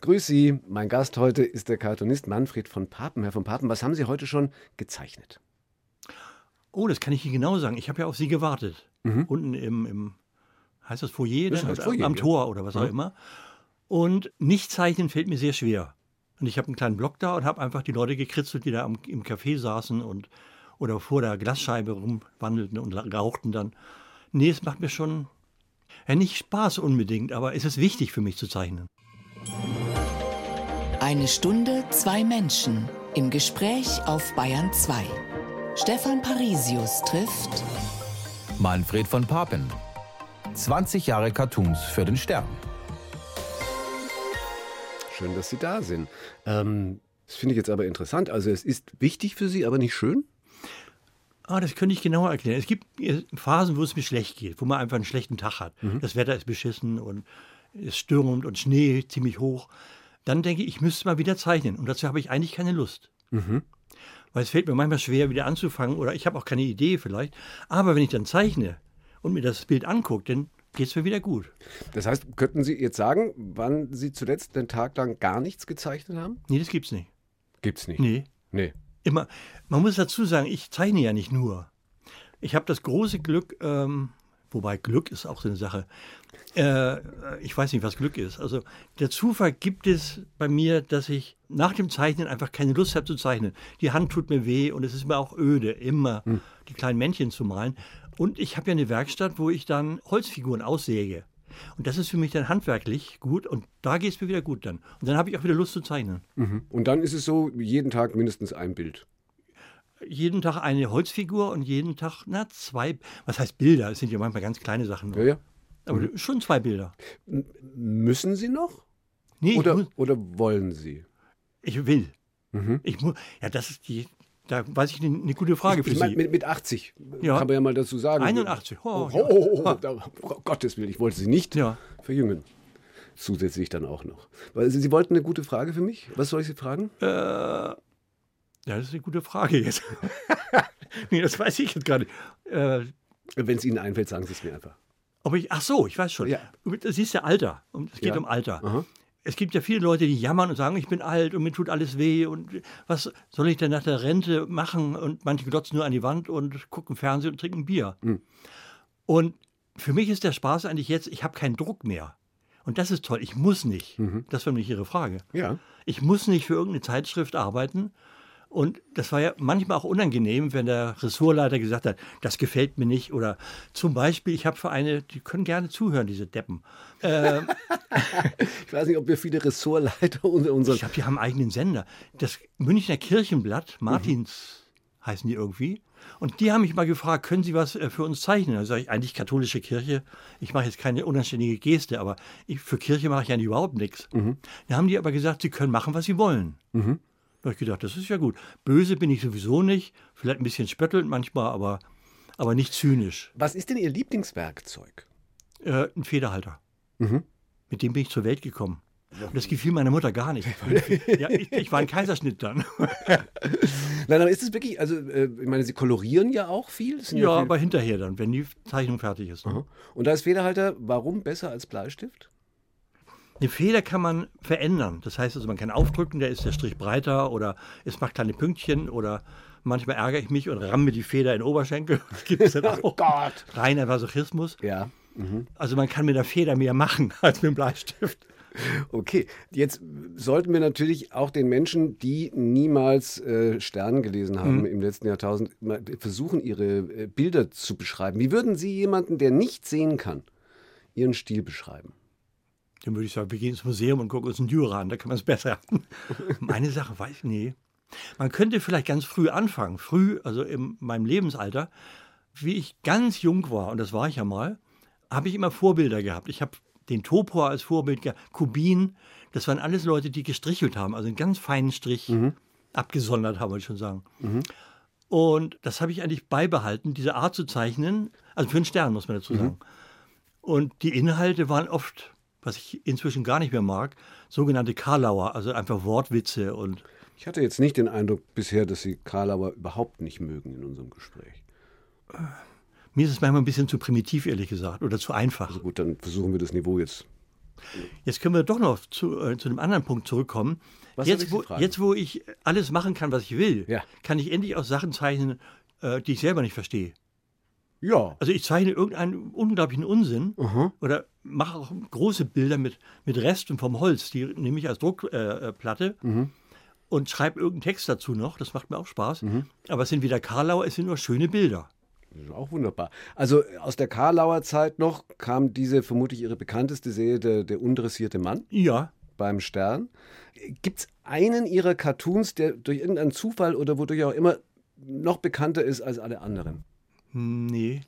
Grüß Sie, mein Gast heute ist der Cartoonist Manfred von Papen. Herr von Papen, was haben Sie heute schon gezeichnet? Oh, das kann ich Ihnen genau sagen. Ich habe ja auf Sie gewartet. Mhm. Unten im, im, heißt das Foyer? Das heißt Foyer am ja. Tor oder was auch ja. immer. Und nicht zeichnen fällt mir sehr schwer. Und ich habe einen kleinen Block da und habe einfach die Leute gekritzelt, die da am, im Café saßen und oder vor der Glasscheibe rumwandelten und rauchten dann. Nee, es macht mir schon ja, nicht Spaß unbedingt, aber es ist wichtig für mich zu zeichnen. Eine Stunde, zwei Menschen im Gespräch auf Bayern 2. Stefan Parisius trifft Manfred von Papen. 20 Jahre Cartoons für den Stern. Schön, dass Sie da sind. Ähm, das finde ich jetzt aber interessant. Also es ist wichtig für Sie, aber nicht schön? Ah, das könnte ich genauer erklären. Es gibt Phasen, wo es mir schlecht geht, wo man einfach einen schlechten Tag hat. Mhm. Das Wetter ist beschissen und es stürmt und Schnee ziemlich hoch. Dann denke ich, ich müsste mal wieder zeichnen. Und dazu habe ich eigentlich keine Lust. Mhm. Weil es fällt mir manchmal schwer, wieder anzufangen oder ich habe auch keine Idee vielleicht. Aber wenn ich dann zeichne und mir das Bild angucke, dann geht es mir wieder gut. Das heißt, könnten Sie jetzt sagen, wann Sie zuletzt den Tag lang gar nichts gezeichnet haben? Nee, das gibt's nicht. Gibt's nicht? Nee. Nee. Immer. Man muss dazu sagen, ich zeichne ja nicht nur. Ich habe das große Glück, ähm, wobei Glück ist auch so eine Sache. Äh, ich weiß nicht, was Glück ist. Also der Zufall gibt es bei mir, dass ich nach dem Zeichnen einfach keine Lust habe zu zeichnen. Die Hand tut mir weh und es ist mir auch öde, immer hm. die kleinen Männchen zu malen. Und ich habe ja eine Werkstatt, wo ich dann Holzfiguren aussäge. Und das ist für mich dann handwerklich gut und da geht es mir wieder gut dann. Und dann habe ich auch wieder Lust zu zeichnen. Mhm. Und dann ist es so, jeden Tag mindestens ein Bild. Jeden Tag eine Holzfigur und jeden Tag, na, zwei, was heißt Bilder? Es sind ja manchmal ganz kleine Sachen. Ja, ja. Aber mhm. schon zwei Bilder. müssen Sie noch? Nee, oder, oder wollen Sie? Ich will. Mhm. Ich muss, ja, das ist die, da weiß ich eine, gute Frage für ich mein, Sie. Mit, mit 80 ja. kann man ja mal dazu sagen. 81. Oh, oh, oh, oh, da, oh Gottes Willen, ich wollte Sie nicht ja. verjüngen. Zusätzlich dann auch noch. Sie wollten eine gute Frage für mich? Was soll ich Sie fragen? Äh, ja, das ist eine gute Frage jetzt. nee, das weiß ich jetzt gar nicht. Äh, Wenn es Ihnen einfällt, sagen Sie es mir einfach. Ob ich, ach so, ich weiß schon. Ja. Das ist ja Alter. Es geht ja. um Alter. Aha es gibt ja viele Leute, die jammern und sagen, ich bin alt und mir tut alles weh und was soll ich denn nach der Rente machen? Und manche glotzen nur an die Wand und gucken Fernsehen und trinken Bier. Mhm. Und für mich ist der Spaß eigentlich jetzt, ich habe keinen Druck mehr. Und das ist toll. Ich muss nicht. Mhm. Das war nämlich Ihre Frage. Ja. Ich muss nicht für irgendeine Zeitschrift arbeiten, und das war ja manchmal auch unangenehm, wenn der Ressortleiter gesagt hat, das gefällt mir nicht. Oder zum Beispiel, ich habe Vereine, die können gerne zuhören, diese Deppen. Ähm, ich weiß nicht, ob wir viele Ressortleiter unter unseren. Ich glaube, die haben einen eigenen Sender. Das Münchner Kirchenblatt, Martins mhm. heißen die irgendwie. Und die haben mich mal gefragt, können Sie was äh, für uns zeichnen? Da sage ich, eigentlich katholische Kirche. Ich mache jetzt keine unanständige Geste, aber ich, für Kirche mache ich eigentlich überhaupt nichts. Mhm. Da haben die aber gesagt, Sie können machen, was Sie wollen. Mhm. Da habe ich gedacht, das ist ja gut. Böse bin ich sowieso nicht, vielleicht ein bisschen spöttelnd manchmal, aber, aber nicht zynisch. Was ist denn Ihr Lieblingswerkzeug? Äh, ein Federhalter. Mhm. Mit dem bin ich zur Welt gekommen. Und das gefiel meiner Mutter gar nicht. ja, ich, ich, war ein Kaiserschnitt dann. Nein, aber ist es wirklich, also äh, ich meine, Sie kolorieren ja auch viel? Ja, ja viel aber hinterher dann, wenn die Zeichnung fertig ist. Ne? Und da ist Federhalter, warum besser als Bleistift? Eine Feder kann man verändern. Das heißt also, man kann aufdrücken, da ist der Strich breiter oder es macht kleine Pünktchen oder manchmal ärgere ich mich und ramme die Feder in den Oberschenkel. Das gibt es dann auch. Oh Gott! Reiner Masochismus. Ja. Mhm. Also man kann mit der Feder mehr machen als mit dem Bleistift. Okay, jetzt sollten wir natürlich auch den Menschen, die niemals äh, Stern gelesen haben mhm. im letzten Jahrtausend, versuchen, ihre äh, Bilder zu beschreiben. Wie würden Sie jemanden, der nicht sehen kann, Ihren Stil beschreiben? Dann würde ich sagen, wir gehen ins Museum und gucken uns einen Dürer an, da kann man es besser. Meine Sache weiß ich nie. Man könnte vielleicht ganz früh anfangen, früh, also in meinem Lebensalter, wie ich ganz jung war, und das war ich ja mal, habe ich immer Vorbilder gehabt. Ich habe den Topor als Vorbild gehabt, Kubin, das waren alles Leute, die gestrichelt haben, also einen ganz feinen Strich mhm. abgesondert haben, wollte ich schon sagen. Mhm. Und das habe ich eigentlich beibehalten, diese Art zu zeichnen, also für einen Stern, muss man dazu mhm. sagen. Mhm. Und die Inhalte waren oft was ich inzwischen gar nicht mehr mag, sogenannte Karlauer, also einfach Wortwitze und. Ich hatte jetzt nicht den Eindruck bisher, dass Sie Karlauer überhaupt nicht mögen in unserem Gespräch. Mir ist es manchmal ein bisschen zu primitiv, ehrlich gesagt, oder zu einfach. Also gut, dann versuchen wir das Niveau jetzt Jetzt können wir doch noch zu, äh, zu einem anderen Punkt zurückkommen. Was Jetzt wo, jetzt, wo ich alles machen kann, was ich will, Ja. kann ich endlich auch Sachen zeichnen, äh, die ich selber nicht verstehe. Ja. Also ich zeichne irgendeinen unglaublichen Unsinn oder mache auch große Bilder mit, mit Resten vom Holz, die nehme ich als Druckplatte äh, Platte und schreibe irgendeinen Text dazu noch. Das macht mir auch Spaß. Aber es sind wieder Karlauer, es sind nur schöne Bilder. Das ist Auch wunderbar. Also aus der Karlauer Zeit noch kam diese vermutlich ihre bekannteste Serie, der, der undressierte Mann Ja, beim Stern. Gibt es einen ihrer Cartoons, der durch irgendeinen Zufall oder wodurch auch immer noch bekannter ist als alle anderen? nee.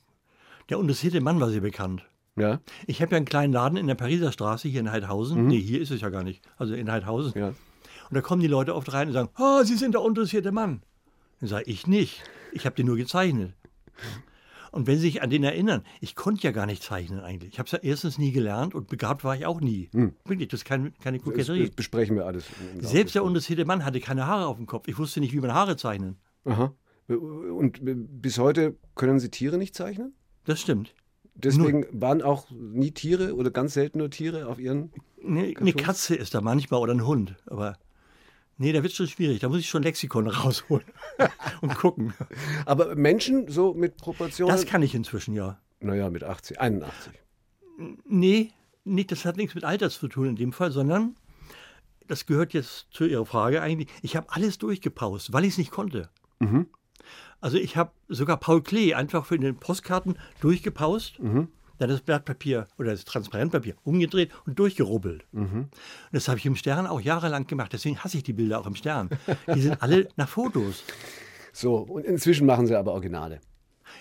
Der interessierte Mann war sehr bekannt. Ja, Ich habe ja einen kleinen Laden in der Pariser Straße hier in Heidhausen. Nee, hier ist es ja gar nicht. Also in Heidhausen. ja. Und da kommen die Leute oft rein und sagen, ah, Sie sind der interessierte Mann. Dann sage ich nicht. Ich habe den nur gezeichnet. Und wenn Sie sich an den erinnern, ich konnte ja gar nicht zeichnen eigentlich. Ich habe es ja erstens nie gelernt und begabt war ich auch nie. Wirklich, das ist kein, keine Das, Koketterie. das besprechen wir alles. Selbst der interessierte Mann hatte keine Haare auf dem Kopf. Ich wusste nicht, wie man Haare zeichnen. Aha. Und bis heute können Sie Tiere nicht zeichnen? Das stimmt. Deswegen waren auch nie Tiere oder ganz selten nur Tiere auf Ihren. Ne, eine? Katze ist da manchmal oder ein Hund. Aber nee, da wird schon schwierig. Da muss ich schon Lexikon rausholen und gucken. Aber Menschen so mit Proportionen? Das kann ich inzwischen ja. naja, mit 80, 81. Nee, nicht, das hat nichts mit Alter zu tun in dem Fall, sondern das gehört jetzt zu Ihrer Frage eigentlich. Ich habe alles durchgepaust, weil ich es nicht konnte. Also ich habe sogar Paul Klee einfach für den Postkarten durchgepaust, dann das Blatt Papier oder das Transparentpapier umgedreht und durchgerubbelt. Und das habe ich im Stern auch jahrelang gemacht. Deswegen hasse ich die Bilder auch im Stern. Die sind alle nach Fotos. So, und inzwischen machen Sie aber Originale.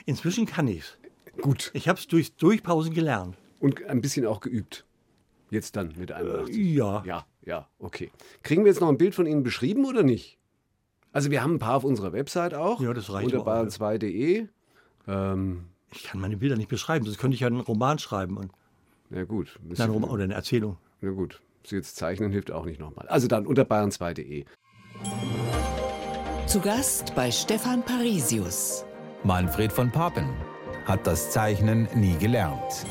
Inzwischen kann ich es. Gut. Ich habe es durch Durchpausen gelernt. Und ein bisschen auch geübt. Jetzt dann mit 81. Ja. Ja, ja, okay. Kriegen wir jetzt noch ein Bild von Ihnen beschrieben oder nicht? Also wir haben ein paar auf unserer Website auch. Ja, das reicht Unter aber auch. bayern2.de. Ähm, Ich kann meine Bilder nicht beschreiben, sonst könnte ich ja einen Roman schreiben. Und, na gut. nein, einen Roman oder eine Erzählung. Na gut. Sie jetzt zeichnen hilft auch nicht nochmal. Also dann unter bayern2.de. Zu Gast bei Stefan Parisius. Manfred von Papen hat das Zeichnen nie gelernt.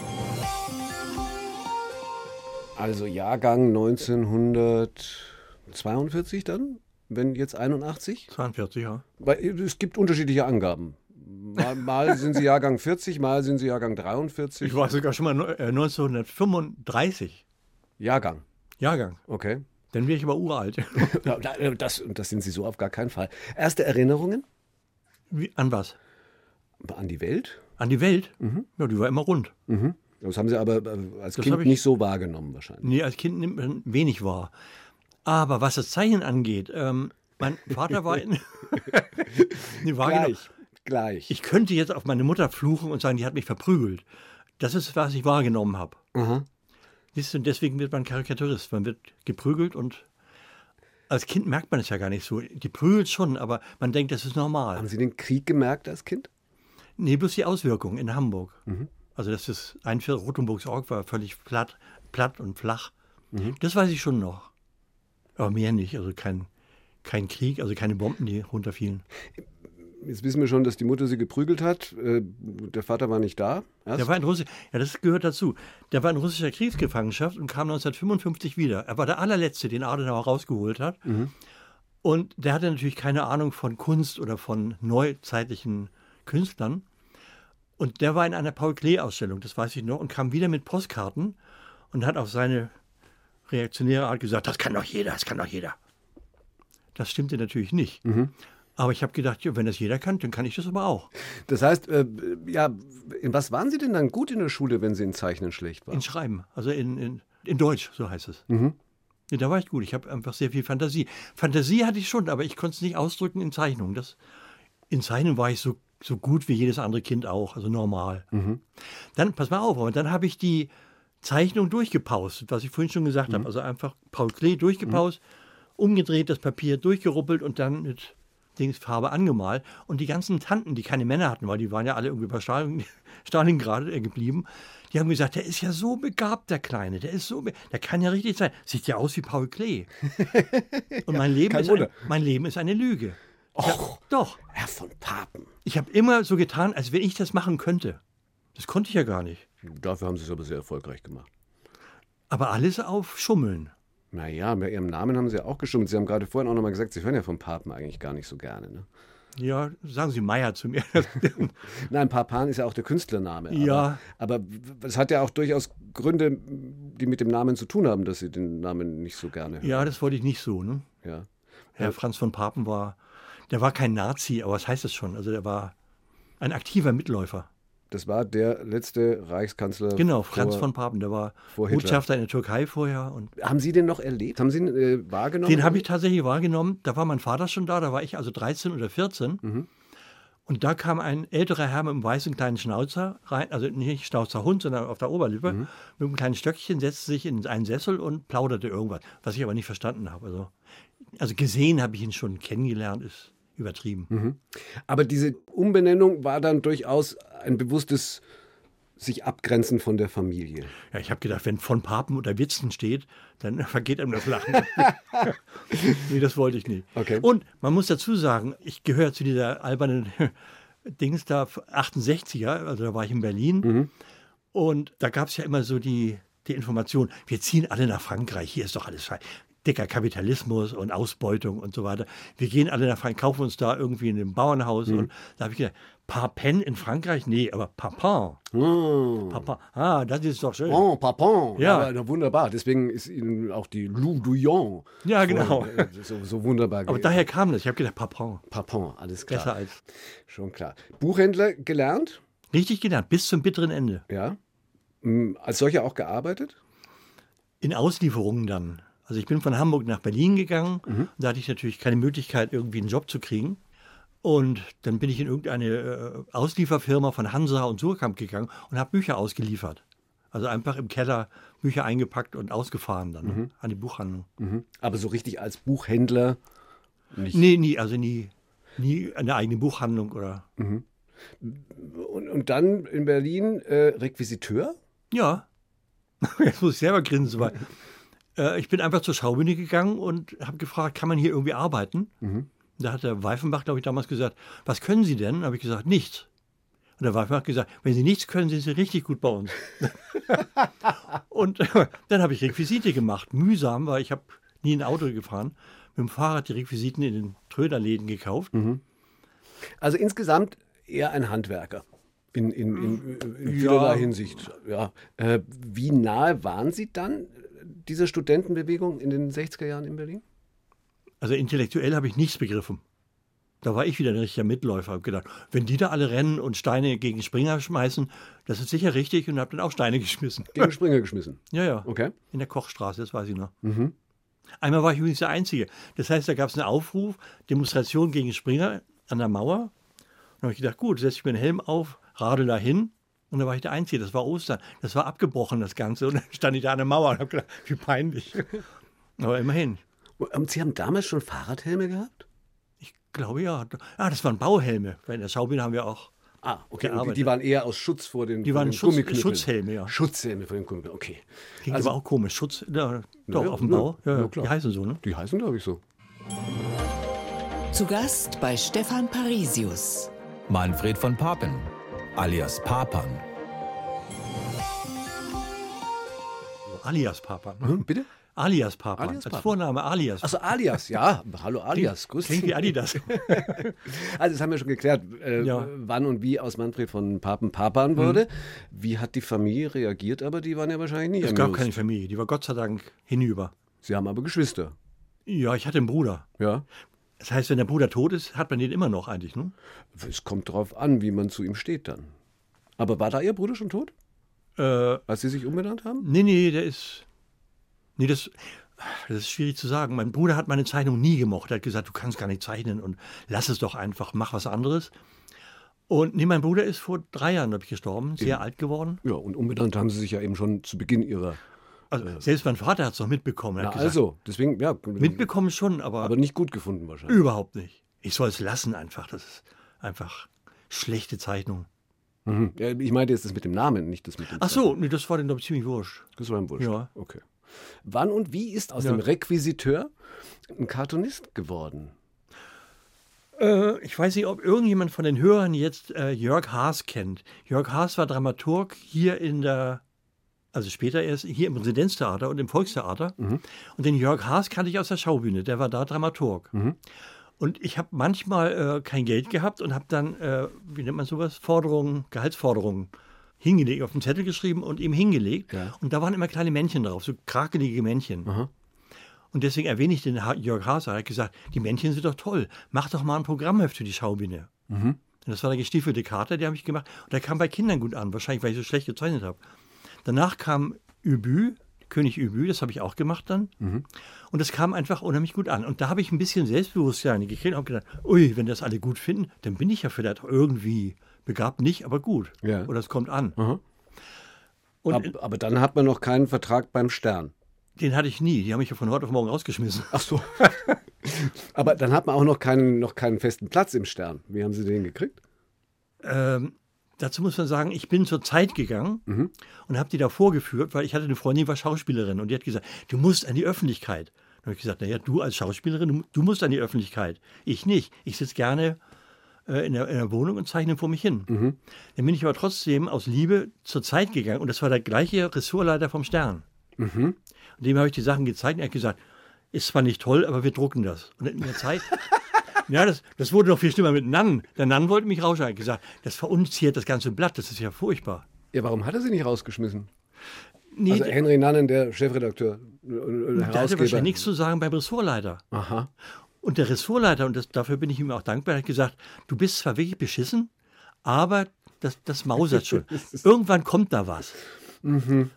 Also Jahrgang 1942 dann, wenn jetzt 81? 42, ja. Weil es gibt unterschiedliche Angaben. Mal, mal sind sie Jahrgang 40, mal sind sie Jahrgang 43. Ich war sogar schon mal neu- äh, 1935 Jahrgang, Jahrgang. okay. Dann wäre ich aber uralt. Da- Das, das sind sie so auf gar keinen Fall. Erste Erinnerungen Wie, an was? an die Welt? An die Welt? Ja, die war immer rund. Das haben sie aber äh, als Das Kind ich- nicht so wahrgenommen wahrscheinlich. Nee, als Kind nimmt man wenig wahr. Aber was das Zeichnen angeht, ähm, mein Vater war in. nee, war genau. Gleich, gleich. Ich könnte jetzt auf meine Mutter fluchen und sagen, die hat mich verprügelt. Das ist, was ich wahrgenommen habe. Aha. Siehst du, und deswegen wird man Karikaturist. Man wird geprügelt und als Kind merkt man es ja gar nicht so. Die prügelt schon, aber man denkt, das ist normal. Haben Sie den Krieg gemerkt als Kind? Nee, bloß die Auswirkungen in Hamburg. Mhm. Also, dass das ein Viertel Rotenburgs Org war völlig platt, platt und flach. Mhm. Das weiß ich schon noch. Aber mehr nicht. Also kein, kein Krieg, also keine Bomben, die runterfielen. Jetzt wissen wir schon, dass die Mutter sie geprügelt hat. Äh, Der Vater war nicht da. Erst. Der war in Russi ja, das gehört dazu. Der war in russischer Kriegsgefangenschaft und kam 1955 wieder. Er war der allerletzte, den Adenauer rausgeholt hat. Und der hatte natürlich keine Ahnung von Kunst oder von neuzeitlichen Künstlern. Und der war in einer Paul Klee-Ausstellung, das weiß ich noch, und kam wieder mit Postkarten und hat auf seine reaktionäre Art gesagt, das kann doch jeder, das kann doch jeder. Das stimmte natürlich nicht. Aber ich habe gedacht, wenn das jeder kann, dann kann ich das aber auch. Das heißt, äh, ja, in was waren Sie denn dann gut in der Schule, wenn Sie in Zeichnen schlecht waren? In Schreiben, also in, in, in Deutsch, so heißt es. Ja, da war ich gut. Ich habe einfach sehr viel Fantasie. Fantasie hatte ich schon, aber ich konnte es nicht ausdrücken in Zeichnung. Das, in Zeichnung war ich so, so gut wie jedes andere Kind auch, also normal. Dann, pass mal auf, aber dann habe ich die Zeichnung durchgepaust, was ich vorhin schon gesagt habe. Also einfach Paul Klee durchgepaust, umgedreht, das Papier durchgeruppelt und dann mit Dingsfarbe angemalt. Und die ganzen Tanten, die keine Männer hatten, weil die waren ja alle irgendwie bei Stalin, Stalingrad äh, geblieben, die haben gesagt, der ist ja so begabt, der Kleine, der ist so, der kann ja richtig sein. Sieht ja aus wie Paul Klee. Und mein Leben, ist, ein, mein Leben ist eine Lüge. Ich hab, doch, Herr von Papen. ich habe immer so getan, als wenn ich das machen könnte. Das konnte ich ja gar nicht. Dafür haben Sie es aber sehr erfolgreich gemacht. Aber alles auf Schummeln. Naja, bei Ihrem Namen haben Sie ja auch geschummelt. Sie haben gerade vorhin auch nochmal gesagt, Sie hören ja vom Papen eigentlich gar nicht so gerne. Ne? Ja, sagen Sie Meier zu mir. Nein, Papan ist ja auch der Künstlername. Ja. Aber, aber es hat ja auch durchaus Gründe, die mit dem Namen zu tun haben, dass Sie den Namen nicht so gerne hören. ja, das wollte ich nicht so. Ne? Ja. Herr Franz von Papen war, der war kein Nazi, aber was heißt das schon? Also der war ein aktiver Mitläufer. Das war der letzte Reichskanzler. Genau, Franz vor, von Papen, der war. Botschafter in der Türkei vorher und Haben Sie den noch erlebt? Haben Sie ihn äh, wahrgenommen? Den habe ich tatsächlich wahrgenommen. Da war mein Vater schon da, da war ich also 13 oder 14. Mhm. Und da kam ein älterer Herr mit einem weißen kleinen Schnauzer rein, also nicht Schnauzerhund, sondern auf der Oberlippe, Mhm. mit einem kleinen Stöckchen, setzte sich in einen Sessel und plauderte irgendwas, was ich aber nicht verstanden habe. Also, also gesehen habe ich ihn schon, kennengelernt ist übertrieben. Mhm. Aber diese Umbenennung war dann durchaus ein bewusstes sich abgrenzen von der Familie. Ja, ich habe gedacht, wenn von Papen oder Witzen steht, dann vergeht einem das Lachen. nee, das wollte ich nicht. Okay. Und man muss dazu sagen, ich gehöre zu dieser albernen Dings da, 68er, also da war ich in Berlin. Und da gab es ja immer so die, die Information, wir ziehen alle nach Frankreich, hier ist doch alles frei. Dicker Kapitalismus und Ausbeutung und so weiter. Wir gehen alle nach Frankreich, kaufen uns da irgendwie in einem Bauernhaus. Und da habe ich gedacht, Papen in Frankreich? Nee, aber Papin. Oh, Papin. Ah, das ist doch schön. oh Papin. Ja. Aber, wunderbar. Deswegen ist Ihnen auch die Lou Douillon Ja, genau. äh, so, so wunderbar. Aber daher kam das. Ich habe gedacht, Papin. Papin, alles klar. Besser als. Schon klar. Buchhändler gelernt? Richtig gelernt, bis zum bitteren Ende. Ja. Mm, Als solcher auch gearbeitet? In Auslieferungen dann. Also ich bin von Hamburg nach Berlin gegangen. Da hatte ich natürlich keine Möglichkeit, irgendwie einen Job zu kriegen. Und dann bin ich in irgendeine äh, Auslieferfirma von Hansa und Surkamp gegangen und habe Bücher ausgeliefert. Also einfach im Keller Bücher eingepackt und ausgefahren dann an die Buchhandlung. Mhm. Aber so richtig als Buchhändler nicht. Nee, nie, also nie, nie eine eigene Buchhandlung oder. Und, und dann in Berlin äh, Requisiteur? Ja. Jetzt muss ich selber grinsen, weil äh, ich bin einfach zur Schaubühne gegangen und habe gefragt, kann man hier irgendwie arbeiten? Da hat der Weifenbach, glaube ich, damals gesagt, was können Sie denn? habe ich gesagt, nichts. Und der Weifenbach hat gesagt, wenn Sie nichts können, sind Sie richtig gut bei uns. und äh, dann habe ich Requisite gemacht, mühsam, weil ich habe nie ein Auto gefahren. Mit dem Fahrrad die Requisiten in den Tröderläden gekauft. Also insgesamt eher ein Handwerker. In, in, in, in Ja. vielerlei Hinsicht. Ja. Äh, wie nahe waren Sie dann dieser Studentenbewegung in den 60er Jahren in Berlin? Also intellektuell habe ich nichts begriffen. Da war ich wieder ein richtiger Mitläufer. Habe gedacht, wenn die da alle rennen und Steine gegen Springer schmeißen, das ist sicher richtig und habe dann auch Steine geschmissen. Gegen Springer geschmissen. Ja, ja. Okay. In der Kochstraße, das weiß ich noch. Einmal war ich übrigens der Einzige. Das heißt, da gab es einen Aufruf, Demonstration gegen Springer an der Mauer. Und da habe ich gedacht, gut, setze ich mir einen Helm auf, radel da hin. Und da war ich der Einzige, das war Ostern. Das war abgebrochen, das Ganze. Und dann stand ich da an der Mauer und habe gedacht, wie peinlich. Aber immerhin. Und Sie haben damals schon Fahrradhelme gehabt? Ich glaube ja. Ah, das waren Bauhelme. Weil in der Schaubühne haben wir auch. Ah, okay. Und die, die waren eher aus Schutz vor den, Die waren den Schutz-. Schutzhelme, ja. Schutzhelme vor den Gummiknüppeln, okay. Klingt Also- aber auch komisch. Schutz, ja, doch, Ja, auf dem Bau. Ja, ja, ja, klar. die heißen so, ne? Die heißen, glaube ich, so. Zu Gast bei Stefan Parisius. Manfred von Papen, alias Papan. Alias Papa. Ne? Hm, bitte? Alias Papa. Alias Als. Vorname Alias. Also Alias, ja. Hallo Alias, Klingt dich. wie Adidas. Also das haben wir schon geklärt, äh, Ja. wann und wie aus Manfred von Papen Papan wurde. Wie hat die Familie reagiert? Aber die waren ja wahrscheinlich nicht es gab keine Familie. Die war Gott sei Dank hinüber. Sie haben aber Geschwister. Ja, ich hatte einen Bruder. Ja. Das heißt, wenn der Bruder tot ist, hat man den immer noch eigentlich, ne? Es kommt darauf an, wie man zu ihm steht dann. Aber war da Ihr Bruder schon tot, Äh, als Sie sich umbenannt haben? nee, nee, der ist. Nee, das, das ist schwierig zu sagen. Mein Bruder hat meine Zeichnung nie gemocht. Er hat gesagt, du kannst gar nicht zeichnen und lass es doch einfach, mach was anderes. Und nee, mein Bruder ist vor drei Jahren, glaube ich, gestorben, sehr alt geworden. Ja, und umbenannt haben Sie sich ja eben schon zu Beginn Ihrer. Also selbst mein Vater hat es noch mitbekommen. Na gesagt, also, deswegen, ja. Mitbekommen schon, aber, Aber nicht gut gefunden wahrscheinlich. überhaupt nicht. Ich soll es lassen einfach. Das ist einfach schlechte Zeichnung. Mhm. Ja, ich meinte jetzt das mit dem Namen, nicht das mit dem Ach so, nee, das war dann glaube ich ziemlich wurscht. Das war ihm wurscht. Ja. Okay. Wann und wie ist aus Ja. dem Requisiteur ein Cartoonist geworden? Äh, ich weiß nicht, ob irgendjemand von den Hörern jetzt äh, Jörg Haas kennt. Jörg Haas war Dramaturg hier in der also später erst hier im Residenztheater und im Volkstheater. Und den Jörg Haas kannte ich aus der Schaubühne, der war da Dramaturg. Und ich habe manchmal äh, kein Geld gehabt und habe dann, äh, wie nennt man sowas, Forderungen, Gehaltsforderungen hingelegt, auf den Zettel geschrieben und ihm hingelegt. Ja. Und da waren immer kleine Männchen drauf, so krakelige Männchen. Und deswegen erwähne ich den Ha- Jörg Haas. Er hat gesagt, die Männchen sind doch toll. Mach doch mal ein Programmheft für die Schaubühne. Und das war der gestiefelte Kater, der habe ich gemacht. Und der kam bei Kindern gut an, wahrscheinlich, weil ich so schlecht gezeichnet habe. Danach kam Übü, König Übü, das habe ich auch gemacht dann. Und das kam einfach unheimlich gut an. Und da habe ich ein bisschen Selbstbewusstsein gekriegt und habe gedacht, ui, wenn das alle gut finden, dann bin ich ja vielleicht irgendwie begabt nicht, aber gut. Ja. Oder es kommt an. Und Ab, aber dann hat man noch keinen Vertrag beim Stern. den hatte ich nie. Die haben mich ja von heute auf morgen rausgeschmissen. Ach so. aber dann hat man auch noch keinen, noch keinen festen Platz im Stern. Wie haben Sie den gekriegt? Ähm, dazu muss man sagen, ich bin zur Zeit gegangen und habe die da vorgeführt, weil ich hatte eine Freundin, die war Schauspielerin und die hat gesagt, du musst an die Öffentlichkeit. Dann habe ich gesagt, naja, du als Schauspielerin, du, du musst an die Öffentlichkeit. Ich nicht. Ich sitze gerne äh, in, der, in der Wohnung und zeichne vor mich hin. Dann bin ich aber trotzdem aus Liebe zur Zeit gegangen und das war der gleiche Ressortleiter vom Stern. Und dem habe ich die Sachen gezeigt und er hat gesagt, ist zwar nicht toll, aber wir drucken das. Und in der Zeit ja, das, das wurde noch viel schlimmer mit Nann. Der Nann wollte mich rausschneiden. Hat gesagt, das verunziert das ganze Blatt, das ist ja furchtbar. Ja, warum hat er Sie nicht rausgeschmissen? Nee, Also Henry Nannen, der Chefredakteur, und- und der hatte wahrscheinlich nichts zu sagen beim Ressortleiter. Aha. Und der Ressortleiter, und das, dafür bin ich ihm auch dankbar, hat gesagt, du bist zwar wirklich beschissen, aber das, das mausert schon. Irgendwann kommt da was.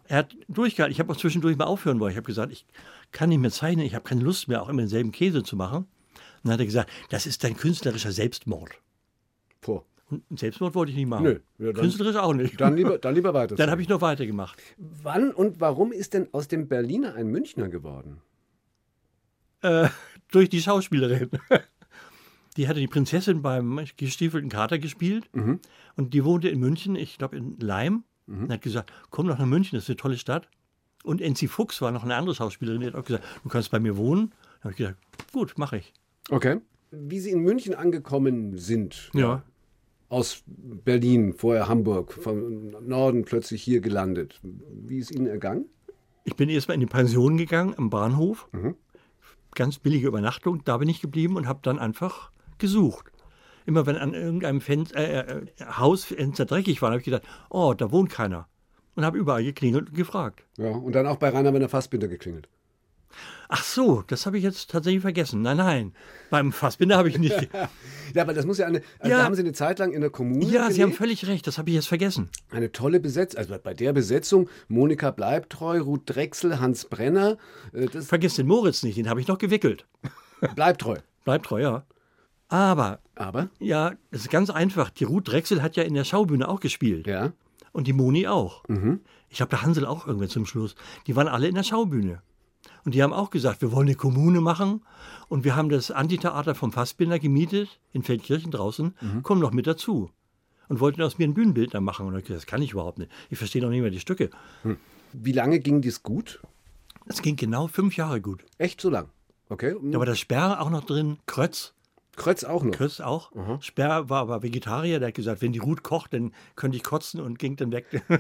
Er hat durchgehalten. Ich habe auch zwischendurch mal aufhören wollen. Ich habe gesagt, ich kann nicht mehr zeichnen, ich habe keine Lust mehr, auch immer denselben Käse zu machen. Und dann hat er gesagt, das ist dein künstlerischer Selbstmord. Puh. Und einen Selbstmord wollte ich nicht machen. Nö, ja, dann- Künstlerisch auch nicht. Dann lieber, dann lieber weiter. Dann habe ich noch weitergemacht. Wann und warum ist denn aus dem Berliner ein Münchner geworden? Äh, durch die Schauspielerin. Die hatte die Prinzessin beim gestiefelten Kater gespielt und die wohnte in München, ich glaube in Leim. Und hat gesagt, komm doch nach München, das ist eine tolle Stadt. Und Enzi Fuchs war noch eine andere Schauspielerin, die hat auch gesagt, du kannst bei mir wohnen. Da habe ich gesagt, gut, mache ich. Okay. Wie Sie in München angekommen sind, Ja. aus Berlin, vorher Hamburg, vom Norden plötzlich hier gelandet. Wie ist Ihnen ergangen? Ich bin erstmal in die Pension gegangen am Bahnhof. Ganz billige Übernachtung. Da bin ich geblieben und habe dann einfach gesucht. Immer wenn an irgendeinem Fen äh, äh, Hausfenster dreckig war, habe ich gedacht, oh, da wohnt keiner. Und habe überall geklingelt und gefragt. Ja, und dann auch bei Rainer Werner Fassbinder geklingelt. Ach so, das habe ich jetzt tatsächlich vergessen. Nein, nein, beim Fassbinder habe ich nicht. Ja, aber das muss ja eine. Also Ja. Da haben Sie eine Zeit lang in der Kommune. ja, Sie haben gelebt. völlig recht, das habe ich jetzt vergessen. Eine tolle Besetzung. Also bei der Besetzung Monika Bleibtreu, Ruth Drechsel, Hans Brenner. äh, Das Vergiss den Moritz nicht, den habe ich noch gewickelt. Bleibtreu. Bleibt treu, ja. Aber, Aber, ja, das ist ganz einfach. Die Ruth Drechsel hat ja in der Schaubühne auch gespielt. ja. Und die Moni auch. Mhm. Ich glaube, der Hansel auch irgendwann zum Schluss. Die waren alle in der Schaubühne. Und die haben auch gesagt, wir wollen eine Kommune machen. Und wir haben das Antitheater vom Fassbinder gemietet, in Feldkirchen draußen. Mhm. Komm doch mit dazu. Und wollten aus mir ein Bühnenbildner machen. Und ich gesagt, das kann ich überhaupt nicht. Ich verstehe noch nicht mehr die Stücke. Wie lange ging dies gut? Das ging genau fünf Jahre gut. Echt so lang. Okay. Da war der Sperr auch noch drin, Krötz. Krötz auch noch. Chris auch. Sperr war aber Vegetarier, der hat gesagt, wenn die Ruth kocht, dann könnte ich kotzen und ging dann weg.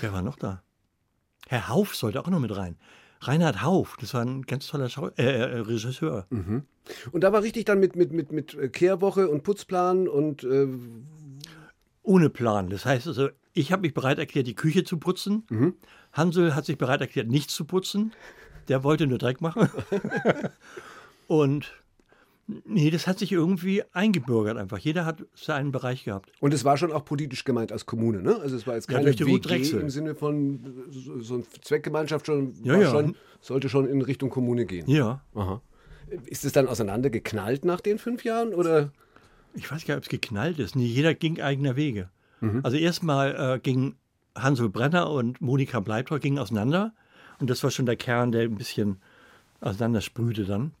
Wer war noch da? Herr Hauf sollte auch noch mit rein. Reinhard Hauf, das war ein ganz toller Schau äh, äh, Regisseur. Und da war richtig dann mit, mit, mit, mit äh, Kehrwoche und Putzplan und äh, Ohne Plan. Das heißt also, ich habe mich bereit erklärt, die Küche zu putzen. Hansel hat sich bereit erklärt, nichts zu putzen. Der wollte nur Dreck machen. und nee, das hat sich irgendwie eingebürgert einfach. Jeder hat seinen Bereich gehabt. und es war schon auch politisch gemeint als Kommune, ne? Also es war jetzt Ja, keine Ruth WG im Sinne von so, eine Zweckgemeinschaft schon, Ja, ja. schon sollte schon in Richtung Kommune gehen. Ja. Aha. Ist es dann auseinandergeknallt nach den fünf Jahren oder? Ich weiß gar nicht, ob es geknallt ist. Nee, jeder ging eigener Wege. Also erstmal äh, ging Hansel Brenner und Monika Bleibtreu gingen auseinander. Und das war schon der Kern, der ein bisschen auseinandersprühte dann.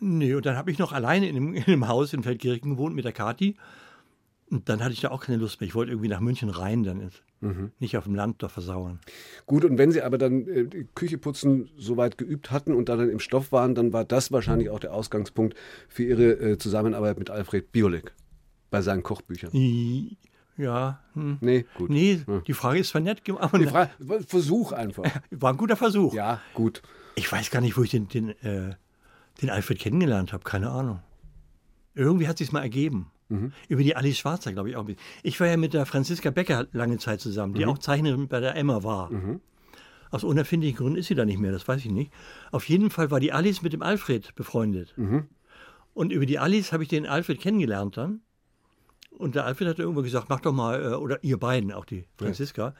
Nee, und dann habe ich noch alleine in einem, in einem Haus in Feldkirchen gewohnt mit der Kati. Und dann hatte ich da auch keine Lust mehr. Ich wollte irgendwie nach München rein, dann ist. nicht auf dem Land da versauern. Gut, und wenn Sie aber dann äh, Küche putzen soweit geübt hatten und da dann im Stoff waren, dann war das wahrscheinlich auch der Ausgangspunkt für Ihre äh, Zusammenarbeit mit Alfred Biolek bei seinen Kochbüchern. I- Ja. Hm. Nee, gut. Nee, die Frage ist zwar nett gemacht. Die Frage, Versuch einfach. War ein guter Versuch. Ja, gut. Ich weiß gar nicht, wo ich den, den, äh, den Alfred kennengelernt habe. Keine Ahnung. Irgendwie hat sich mal ergeben. Über die Alice Schwarzer, glaube ich, auch. ein bisschen. Ich war ja mit der Franziska Becker lange Zeit zusammen, die auch Zeichnerin bei der Emma war. Aus unerfindlichen Gründen ist sie da nicht mehr, das weiß ich nicht. Auf jeden Fall war die Alice mit dem Alfred befreundet. Und über die Alice habe ich den Alfred kennengelernt dann. Und der Alfred hat irgendwo gesagt, mach doch mal, äh, oder ihr beiden, auch die Franziska,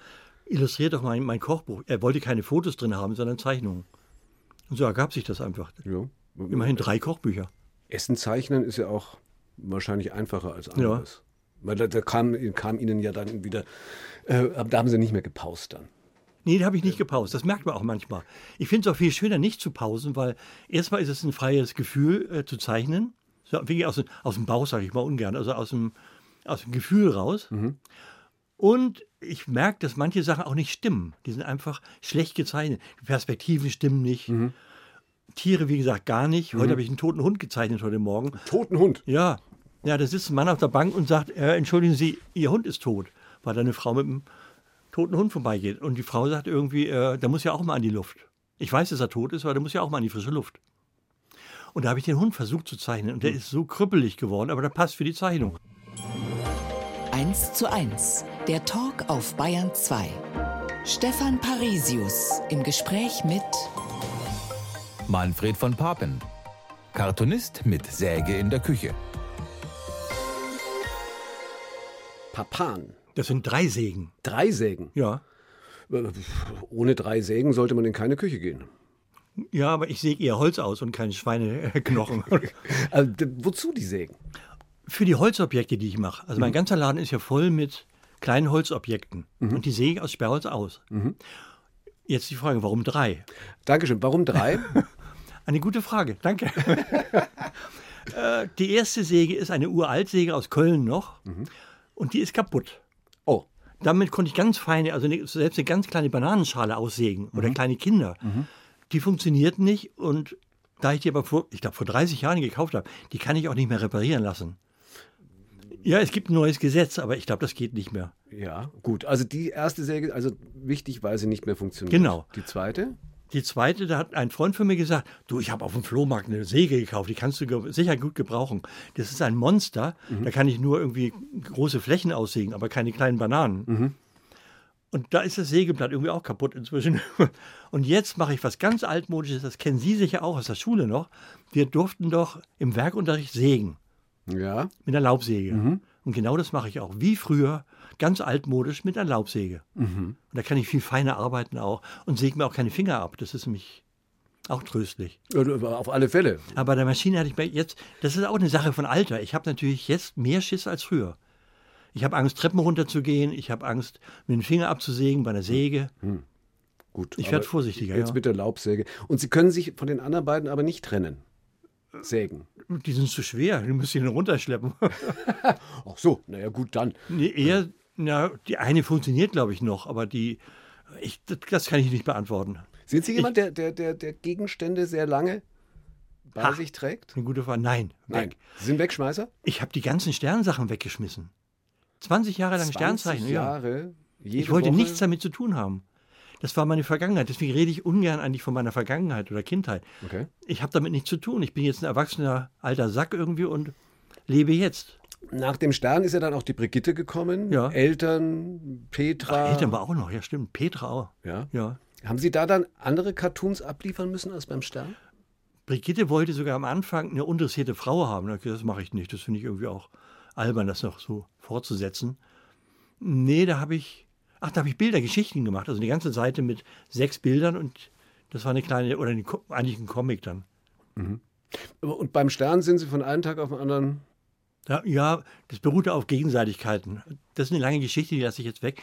illustriert doch mal mein Kochbuch. Er wollte keine Fotos drin haben, sondern Zeichnungen. Und so ergab sich das einfach. Ja. Immerhin drei Kochbücher. Essen zeichnen ist ja auch wahrscheinlich einfacher als anderes. Weil da, da kam, kam ihnen ja dann wieder, äh, da haben sie nicht mehr gepaust dann. Nee, da habe ich nicht gepaust. Das merkt man auch manchmal. Ich finde es auch viel schöner, nicht zu pausen, weil erstmal ist es ein freies Gefühl äh, zu zeichnen. So, wirklich aus, dem- aus dem Bauch, sage ich mal ungern, also aus dem, aus dem Gefühl raus. Und ich merke, dass manche Sachen auch nicht stimmen. Die sind einfach schlecht gezeichnet. Die Perspektiven stimmen nicht. Tiere, wie gesagt, gar nicht. Heute habe ich einen toten Hund gezeichnet heute Morgen. Toten Hund. Ja, ja, da sitzt ein Mann auf der Bank und sagt, äh, entschuldigen Sie, Ihr Hund ist tot, weil da eine Frau mit einem toten Hund vorbeigeht. Und die Frau sagt irgendwie, äh, der muss ja auch mal an die Luft. Ich weiß, dass er tot ist, aber der muss ja auch mal an die frische Luft. Und da habe ich den Hund versucht zu zeichnen und der ist so krüppelig geworden, aber der passt für die Zeichnung. 1 zu 1. Der Talk auf Bayern 2. Stefan Parisius im Gespräch mit Manfred von Papen. Cartoonist mit Säge in der Küche. Papan. Das sind drei Sägen. Drei Sägen. Ja. Äh, Ohne drei Sägen sollte man in keine Küche gehen. Ja, aber ich säge eher Holz aus und keine Schweineknochen. Also, wozu die Sägen? für die Holzobjekte, die ich mache. Also mein ganzer Laden ist ja voll mit kleinen Holzobjekten. Und die säge ich aus Sperrholz aus. Jetzt die Frage, warum drei? Dankeschön. Warum drei? Eine gute Frage, danke. äh, die erste Säge ist eine Uraltsäge aus Köln noch. Und die ist kaputt. Oh, Damit konnte ich ganz feine, also selbst eine ganz kleine Bananenschale aussägen oder kleine Kinder. Die funktioniert nicht und da ich die aber vor, ich glaube vor 30 Jahren gekauft habe, die kann ich auch nicht mehr reparieren lassen. Ja, es gibt ein neues Gesetz, aber ich glaube, das geht nicht mehr. ja, gut. Also die erste Säge, also wichtig, weil sie nicht mehr funktioniert. Genau. Die zweite? Die zweite, da hat ein Freund von mir gesagt, du, ich habe auf dem Flohmarkt eine Säge gekauft, die kannst du sicher gut gebrauchen. Das ist ein Monster, da kann ich nur irgendwie große Flächen aussägen, aber keine kleinen Bananen. Und da ist das Sägeblatt irgendwie auch kaputt inzwischen. Und jetzt mache ich was ganz altmodisches, das kennen Sie sicher auch aus der Schule noch. Wir durften doch im Werkunterricht sägen Ja. mit einer Laubsäge. Und genau das mache ich auch, wie früher, ganz altmodisch mit einer Laubsäge. Und da kann ich viel feiner arbeiten auch und säge mir auch keine Finger ab. Das ist nämlich auch tröstlich. Auf alle Fälle. Aber bei der Maschine hatte ich jetzt, das ist auch eine Sache von Alter. Ich habe natürlich jetzt mehr Schiss als früher. Ich habe Angst, Treppen runterzugehen. Ich habe Angst, mit dem Finger abzusägen bei einer Säge. Gut. Ich aber werd vorsichtiger, Jetzt ja. mit der Laubsäge. Und Sie können sich von den anderen beiden aber nicht trennen. Sägen. Die sind zu schwer. Musst sie dann runterschleppen. Ach so, naja, gut, dann. nee, eher, na, die eine funktioniert, glaube ich, noch, aber die, ich, das, kann ich nicht beantworten. Sind Sie jemand, der, der, der, der Gegenstände sehr lange bei Ha. sich trägt? Eine gute Frage. Nein, Nein. weg. Sie sind Wegschmeißer? Ich habe die ganzen Sternsachen weggeschmissen. 20 Jahre lang 20 Sternzeichen. Ja. Jahre. Jede Ich wollte Woche. nichts damit zu tun haben. Das war meine Vergangenheit. Deswegen rede ich ungern eigentlich von meiner Vergangenheit oder Kindheit. Okay. Ich habe damit nichts zu tun. Ich bin jetzt ein erwachsener alter Sack irgendwie und lebe jetzt. Nach dem Stern ist ja dann auch die Brigitte gekommen. Ja. Eltern, Petra. Eltern war auch noch, ja stimmt. Petra auch. Ja. Ja. Haben Sie da dann andere Cartoons abliefern müssen als beim Stern? Brigitte wollte sogar am Anfang eine interessierte Frau haben. Das mache ich nicht. Das finde ich irgendwie auch albern, das noch so fortzusetzen. Nee, da habe ich, ach, da habe ich Bilder, Geschichten gemacht. Also die ganze Seite mit sechs Bildern und das war eine kleine, oder eine, eigentlich ein Comic dann. Und beim Stern sind Sie von einem Tag auf den anderen. Ja, ja, das beruhte auf Gegenseitigkeiten. Das ist eine lange Geschichte, die lasse ich jetzt weg.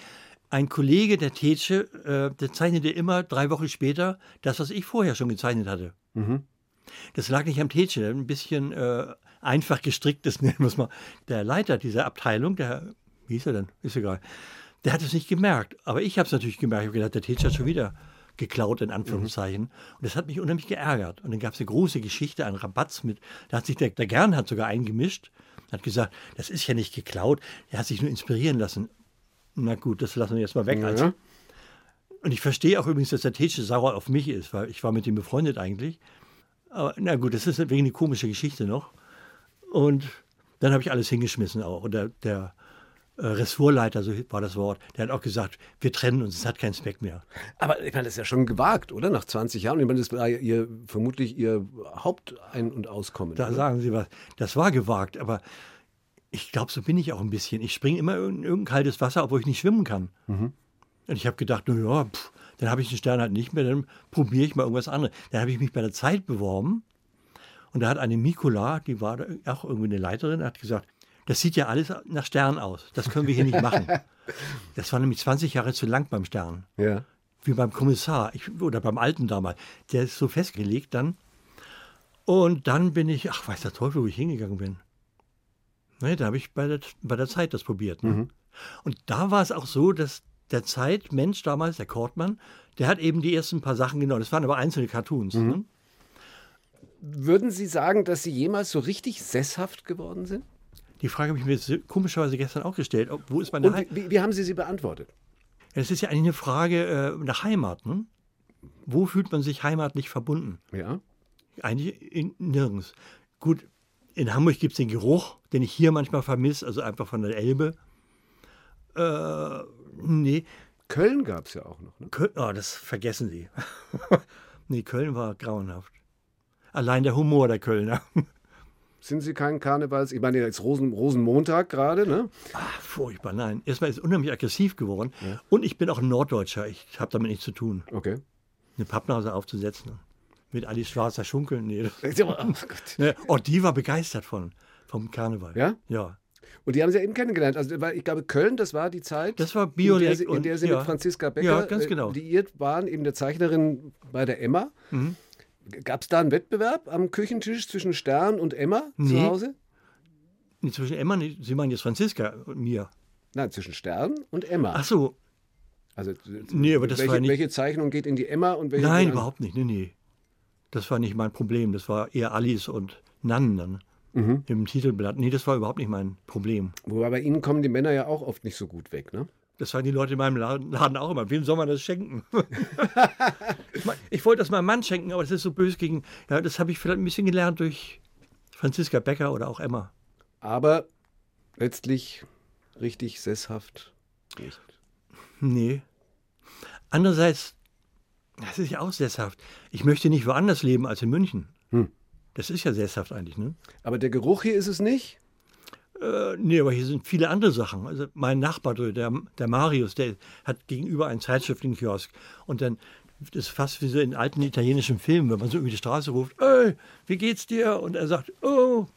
Ein Kollege, der Tetsche, äh, der zeichnete immer drei Wochen später das, was ich vorher schon gezeichnet hatte. Das lag nicht am Tetsche, ein bisschen äh, einfach gestrickt ist, nennen wir es mal. Der Leiter dieser Abteilung, der, wie hieß er denn? Ist egal. Der hat es nicht gemerkt. Aber ich habe es natürlich gemerkt. Ich habe gedacht, der Tetsche hat schon wieder geklaut, in Anführungszeichen. Und das hat mich unheimlich geärgert. Und dann gab es eine große Geschichte, einen Rabatz mit, da hat sich der, der Gernhardt sogar eingemischt, hat gesagt, das ist ja nicht geklaut, er hat sich nur inspirieren lassen. Na gut, das lassen wir jetzt mal weg. Ja. Also. Und ich verstehe auch übrigens, dass der Tetsche sauer auf mich ist, weil ich war mit ihm befreundet eigentlich. Aber na gut, das ist wegen eine komische Geschichte noch. Und dann habe ich alles hingeschmissen auch. Und der, der Ressortleiter, so war das Wort, der hat auch gesagt, wir trennen uns, es hat keinen Zweck mehr. Aber ich meine, das ist ja schon gewagt, oder? Nach 20 Jahren. Ich meine, das war ihr, vermutlich Ihr Hauptein- und Auskommen. Da oder? sagen Sie was. Das war gewagt, aber ich glaube, so bin ich auch ein bisschen. Ich springe immer in irgendein kaltes Wasser, obwohl ich nicht schwimmen kann. Und ich habe gedacht, na ja, pff, dann habe ich den Stern halt nicht mehr, dann probiere ich mal irgendwas anderes. Dann habe ich mich bei der Zeit beworben und da hat eine Mikula, die war da auch irgendwie eine Leiterin, hat gesagt, das sieht ja alles nach Stern aus. Das können wir hier nicht machen. Das war nämlich 20 Jahre zu lang beim Stern Ja. wie beim Kommissar ich, oder beim Alten damals. Der ist so festgelegt dann. Und dann bin ich, ach, weiß der Teufel, wo ich hingegangen bin. Ne, da habe ich bei der, bei der Zeit das probiert. Ne? Und da war es auch so, dass der Zeitmensch damals, der Kortmann, der hat eben die ersten paar Sachen genommen. Das waren aber einzelne Cartoons. Ne? Würden Sie sagen, dass Sie jemals so richtig sesshaft geworden sind? Die Frage habe ich mir komischerweise gestern auch gestellt. Wo ist meine Heimat? wie, wie haben Sie sie beantwortet? Es ist ja eigentlich eine Frage äh, nach Heimat. Ne? Wo fühlt man sich heimatlich verbunden? Ja. Eigentlich in, nirgends. Gut, in Hamburg gibt es den Geruch, den ich hier manchmal vermisse, also einfach von der Elbe. Äh, nee, Köln gab es ja auch noch. Ne? Köln, oh, das vergessen Sie. nee, Köln war grauenhaft. Allein der Humor der Kölner. Sind Sie kein Karnevals? Ich meine, jetzt Rosen, Rosenmontag gerade, ne? Ah, furchtbar, nein. Erstmal ist es unheimlich aggressiv geworden. Und ich bin auch ein Norddeutscher. Ich habe damit nichts zu tun. Okay. Eine Pappnase aufzusetzen. Mit Alice Schwarzer Schunkeln. Nee. Oh Gott. Oh, die war begeistert von, vom Karneval. Ja? Ja. Und die haben Sie ja eben kennengelernt. Also, weil ich glaube, Köln, das war die Zeit. Das war in der, Sie- in und- der Sie ja. mit Franziska Becker Ja, ganz äh, genau. liiert waren, eben der Zeichnerin bei der Emma. Mhm. Gab es da einen Wettbewerb am Küchentisch zwischen Stern und Emma zu Nee. Hause? Nee, Zwischen Emma, Sie meinen jetzt Franziska und mir. Nein, zwischen Stern und Emma. Ach so, Also, Nee, aber das welche, war nicht- welche Zeichnung geht in die Emma und welche nein, überhaupt nicht. Nee, nee. Das war nicht mein Problem. Das war eher Alice und Nan dann Mhm. im Titelblatt. Nee, das war überhaupt nicht mein Problem. Wobei bei Ihnen kommen die Männer ja auch oft nicht so gut weg, ne? Das sagen die Leute in meinem Laden auch immer. Wem soll man das schenken? ich, mein, ich wollte das meinem Mann schenken, aber das ist so böse gegen. Ja, das habe ich vielleicht ein bisschen gelernt durch Franziska Becker oder auch Emma. Aber letztlich richtig sesshaft nicht. Nee. Andererseits, das ist ja auch sesshaft. Ich möchte nicht woanders leben als in München. Hm. Das ist ja sesshaft eigentlich, ne? Aber der Geruch hier ist es nicht. Äh, nee, aber hier sind viele andere Sachen. Also mein Nachbar, der, der Marius, der hat gegenüber einen Zeitschriftenkiosk. Und dann, das ist fast wie so in alten italienischen Filmen, wenn man so über die Straße ruft, ey, wie geht's dir? Und er sagt, oh,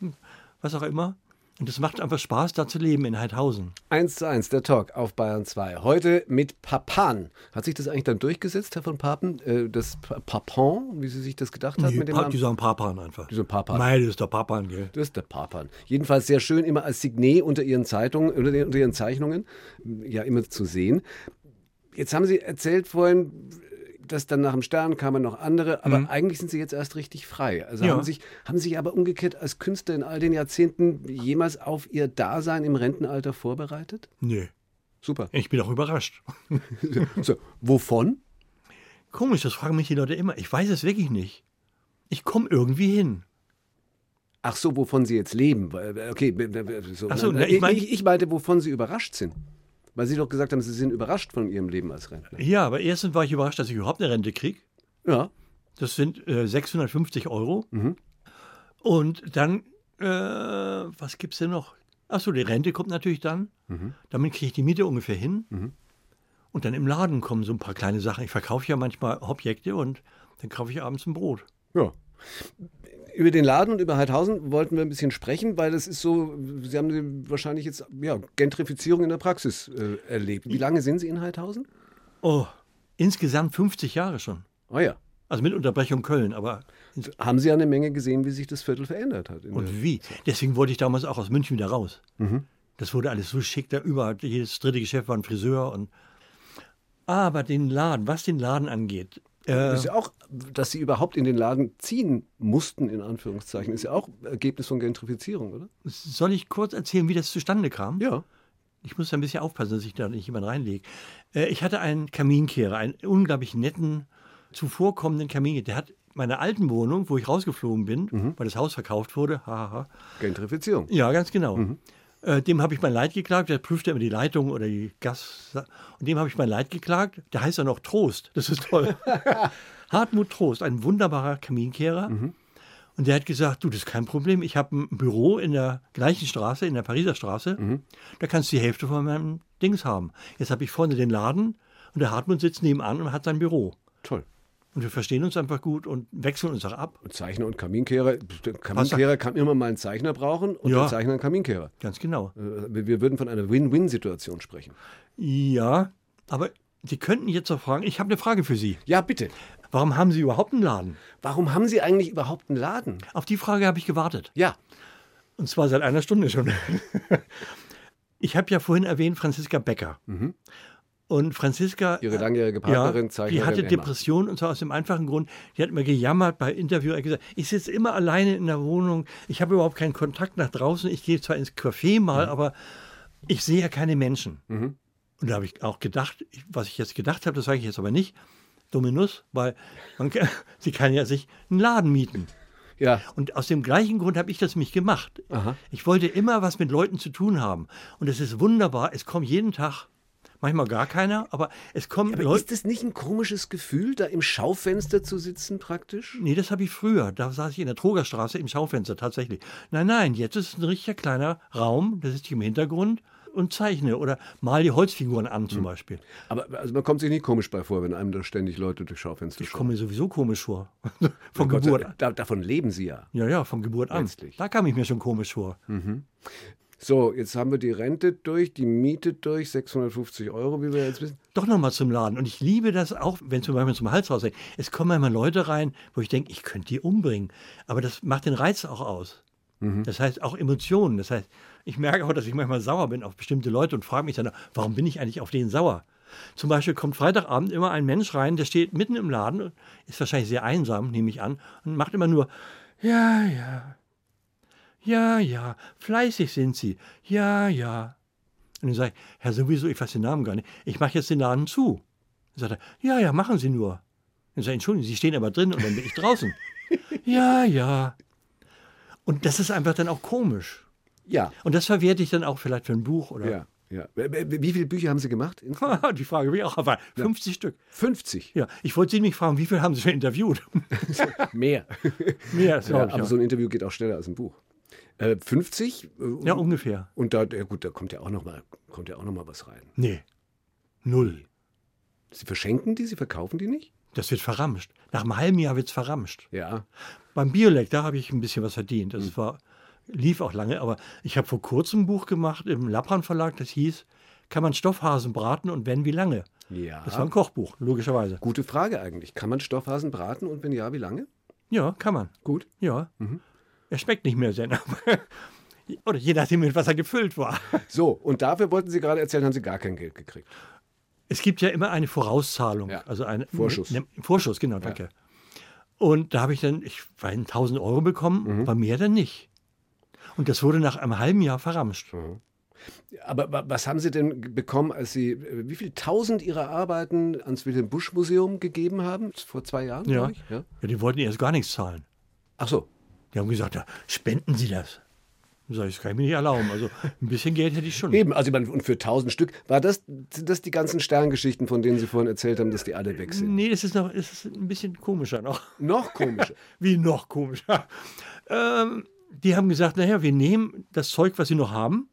was auch immer. Und es macht einfach Spaß, da zu leben in Heidhausen. 1 zu 1, der Talk auf Bayern 2. Heute mit Papan. Hat sich das eigentlich dann durchgesetzt, Herr von Papen? Äh, Das Pa- Papan, wie Sie sich das gedacht haben Nee, mit dem pa Namen? die sagen Papan einfach. Die sagen Papan. Nein, das ist der Papan, gell? Das ist der Papan. Jedenfalls sehr schön, immer als Signet unter Ihren Zeitungen, unter Ihren Zeichnungen, ja immer zu sehen. Jetzt haben Sie erzählt vorhin, dass dann nach dem Stern kamen noch andere, aber eigentlich sind Sie jetzt erst richtig frei. Also Ja. haben, sich, haben Sie sich aber umgekehrt als Künstler in all den Jahrzehnten jemals auf Ihr Dasein im Rentenalter vorbereitet? Nee. Super. Ich bin auch überrascht. So, wovon? Komisch, das fragen mich die Leute immer. Ich weiß es wirklich nicht. Ich komme irgendwie hin. Ach so, wovon Sie jetzt leben. Okay, so. Ach so, ne, ich mein- ich, ich meinte, wovon Sie überrascht sind. Weil Sie doch gesagt haben, Sie sind überrascht von Ihrem Leben als Rentner. Ja, aber erstens war ich überrascht, dass ich überhaupt eine Rente kriege. Ja. Das sind äh, 650 Euro. Mhm. Und dann, äh, was gibt's denn noch? Achso, die Rente kommt natürlich dann. Mhm. Damit kriege ich die Miete ungefähr hin. Und dann im Laden kommen so ein paar kleine Sachen. Ich verkaufe ja manchmal Objekte und dann kaufe ich abends ein Brot. Ja. Über den Laden und über Heidhausen wollten wir ein bisschen sprechen, weil es ist so, Sie haben wahrscheinlich jetzt ja, Gentrifizierung in der Praxis äh, erlebt. Wie lange sind Sie in Heidhausen? Oh, insgesamt 50 Jahre schon. Oh ja. Also mit Unterbrechung Köln, aber Haben Sie ja eine Menge gesehen, wie sich das Viertel verändert hat. Und wie? Deswegen wollte ich damals auch aus München wieder raus. Das wurde alles so schick, da überall, jedes dritte Geschäft war ein Friseur. Und Aber den Laden, was den Laden angeht, Das ist ja auch, dass sie überhaupt in den Laden ziehen mussten, in Anführungszeichen, ist ja auch Ergebnis von Gentrifizierung, oder? Soll ich kurz erzählen, wie das zustande kam? Ja. Ich muss ein bisschen aufpassen, dass ich da nicht jemand reinlege. Äh, ich hatte einen Kaminkehrer, einen unglaublich netten, zuvorkommenden Kaminkehrer. Der hat meine alten Wohnung, wo ich rausgeflogen bin, weil das Haus verkauft wurde, hahaha. Gentrifizierung. Ja, ganz genau. Äh, dem habe ich mein Leid geklagt, der prüfte immer die Leitung oder die Gas. Und dem habe ich mein Leid geklagt. Der heißt ja noch Trost. Das ist toll. Hartmut Trost, ein wunderbarer Kaminkehrer. Und der hat gesagt, du, das ist kein Problem. Ich habe ein Büro in der gleichen Straße, in der Pariser Straße. Da kannst du die Hälfte von meinem Dings haben. Jetzt habe ich vorne den Laden und der Hartmut sitzt nebenan und hat sein Büro. Toll. Und wir verstehen uns einfach gut und wechseln uns auch ab. Und Zeichner und Kaminkehrer, Kaminkehrer kann immer mal einen Zeichner brauchen und Ja. der Zeichner einen Kaminkehrer. Ganz genau. Äh, Wir würden von einer Win-Win-Situation sprechen. Ja, aber Sie könnten jetzt noch fragen, ich habe eine Frage für Sie. Ja, bitte. Warum haben Sie überhaupt einen Laden? Warum haben Sie eigentlich überhaupt einen Laden? Auf die Frage habe ich gewartet. Ja. Und zwar seit einer Stunde schon. Ich habe ja vorhin erwähnt Franziska Becker. Und Franziska. Mhm. Ihre langjährige Partnerin, ja, Zeichnerin Die hatte Emma. Depression und zwar aus dem einfachen Grund, die hat mir gejammert bei Interview, hat gesagt, ich sitze immer alleine in der Wohnung, ich habe überhaupt keinen Kontakt nach draußen, ich gehe zwar ins Café mal, Mhm. aber ich sehe ja keine Menschen. Und da habe ich auch gedacht, was ich jetzt gedacht habe, das sage ich jetzt aber nicht, Dominus, weil man, sie kann ja sich einen Laden mieten. Ja. Und aus dem gleichen Grund habe ich das mich gemacht. Aha. Ich wollte immer was mit Leuten zu tun haben. Und es ist wunderbar. Es kommt jeden Tag, manchmal gar keiner, aber es kommen Aber Leute. ist es nicht ein komisches Gefühl, da im Schaufenster zu sitzen praktisch? Nee, das habe ich früher. Da saß ich in der Trogerstraße im Schaufenster tatsächlich. Nein, nein, jetzt ist es ein richtiger kleiner Raum, da sitze ich im Hintergrund und zeichne oder mal die Holzfiguren an zum Beispiel. Aber also man kommt sich nicht komisch bei vor, wenn einem da ständig Leute durch Schaufenster Ich schauen. komme mir sowieso komisch vor. Von Geburt an. da, davon leben Sie ja. Ja, ja, von Geburt an. Letztlich. Da kam ich mir schon komisch vor. So, jetzt haben wir die Rente durch, die Miete durch, 650 Euro, wie wir jetzt wissen. doch noch mal zum Laden. Und ich liebe das auch, wenn zum Beispiel zum Hals rausgeht. Es kommen manchmal Leute rein, wo ich denke, ich könnte die umbringen. Aber das macht den Reiz auch aus. Das heißt auch Emotionen. Das heißt, ich merke auch, dass ich manchmal sauer bin auf bestimmte Leute und frage mich dann, warum bin ich eigentlich auf denen sauer? Zum Beispiel kommt Freitagabend immer ein Mensch rein, der steht mitten im Laden, ist wahrscheinlich sehr einsam, nehme ich an, und macht immer nur, ja, ja, ja, ja, fleißig sind Sie, ja, ja. Und dann sage ich, Herr, sowieso, ich weiß den Namen gar nicht, ich mache jetzt den Laden zu. Dann sagt er, ja, ja, machen Sie nur. Dann sage ich, Entschuldigung, Sie stehen aber drin und dann bin ich draußen. ja, ja. Und das ist einfach dann auch komisch. Ja, Und das verwerte ich dann auch vielleicht für ein Buch oder. ja, ja. Wie viele Bücher haben Sie gemacht? Die Frage ich auch, aber 50 Stück. 50. Ja, ich wollte Sie mich fragen, wie viel haben Sie schon interviewt? Mehr. Mehr, das Ja, ich. aber Ja, so ein Interview geht auch schneller als ein Buch. Äh, 50? Äh, ja, ungefähr. Und da, ja gut, da kommt ja auch noch mal, kommt ja auch noch mal was rein. Nee. Null. Sie verschenken die, Sie verkaufen die nicht? Das wird verramscht. Nach einem halben Jahr wird es verramscht. Ja. Beim Biolek, da habe ich ein bisschen was verdient. Das war, lief auch lange, aber ich habe vor kurzem ein Buch gemacht im Lappran Verlag, das hieß, kann man Stoffhasen braten und wenn, wie lange? Ja. Das war ein Kochbuch, logischerweise. Gute Frage eigentlich. Kann man Stoffhasen braten und wenn ja, wie lange? Ja, kann man. Gut. Ja. Mhm. Er schmeckt nicht mehr sehr. Oder je nachdem, mit was er gefüllt war. So, und dafür wollten Sie gerade erzählen, haben Sie gar kein Geld gekriegt. Es gibt ja immer eine Vorauszahlung. Ja. Also ein Vorschuss. Ne, Vorschuss, genau, danke. Und da habe ich dann, ich weiß, 1000 Euro bekommen, Mhm. bei mir dann nicht. Und das wurde nach einem halben Jahr verramscht. Aber wa- was haben Sie denn bekommen, als Sie, äh, wie viel tausend Ihrer Arbeiten ans Wilhelm Busch Museum gegeben haben? Vor zwei Jahren, Ja. glaube ich? Ja. ja, die wollten erst gar nichts zahlen. Ach so. Die haben gesagt, ja, spenden Sie das. Sage ich, das kann ich mir nicht erlauben. Also ein bisschen Geld hätte ich schon. Eben, also meine, und für tausend Stück, war das, sind das die ganzen Sterngeschichten, von denen Sie vorhin erzählt haben, dass die alle weg sind? Nee, das ist noch das ist ein bisschen komischer noch. Noch komischer. Wie noch komischer. ähm, die haben gesagt, naja, wir nehmen das Zeug, was Sie noch haben,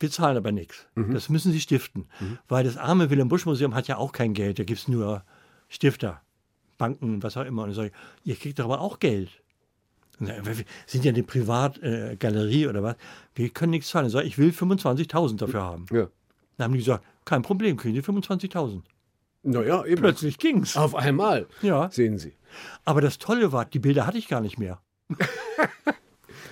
wir zahlen aber nichts. Das müssen Sie stiften. Weil das arme Wilhelm Busch Museum hat ja auch kein Geld. Da gibt es nur Stifter, Banken, was auch immer. Und ich sage, ihr kriegt aber auch Geld. Wir sind ja eine Privatgalerie Galerie oder was. Wir können nichts zahlen. Ich will 25.000 dafür haben. Ja. Dann haben die gesagt, kein Problem, kriegen Sie 25.000. Naja, eben. Plötzlich ging's. Auf einmal. Ja. Sehen Sie. Aber das Tolle war, die Bilder hatte ich gar nicht mehr.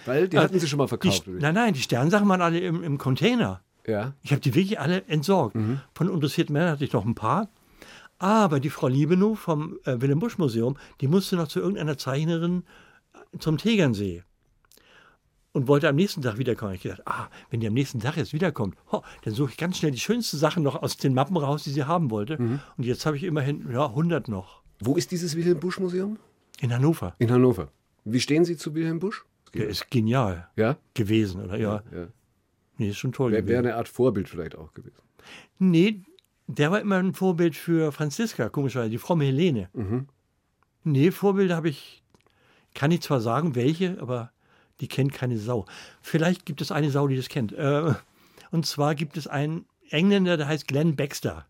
Weil die hatten Sie schon mal Die, verkauft. oder? nein, nein, die Sternsachen waren alle im, im Container. Ja. Ich habe die wirklich alle entsorgt. Von interessierten Männern hatte ich noch ein paar. Aber die Frau Liebenow vom äh, Wilhelm Busch Museum, die musste noch zu irgendeiner Zeichnerin zum Tegernsee und wollte am nächsten Tag wiederkommen. Ich gedacht, ah, wenn die am nächsten Tag jetzt wiederkommt, ho, dann suche ich ganz schnell die schönsten Sachen noch aus den Mappen raus, die sie haben wollte. Und jetzt habe ich immerhin ja 100 noch Wo ist dieses Wilhelm Busch Museum? in Hannover. In Hannover. Wie stehen Sie zu Wilhelm Busch? Der ist genial Ja? gewesen, oder? Ja, ja. nee, ist schon toll Wäre wär gewesen. eine Art Vorbild vielleicht auch gewesen. Nee, der war immer ein Vorbild für Franziska, komischerweise, die fromme Helene. Nee, Vorbilder habe ich, kann ich zwar sagen, welche, aber die kennt keine Sau. Vielleicht gibt es eine Sau, die das kennt. Äh, und zwar gibt es einen Engländer, der heißt Glenn Baxter.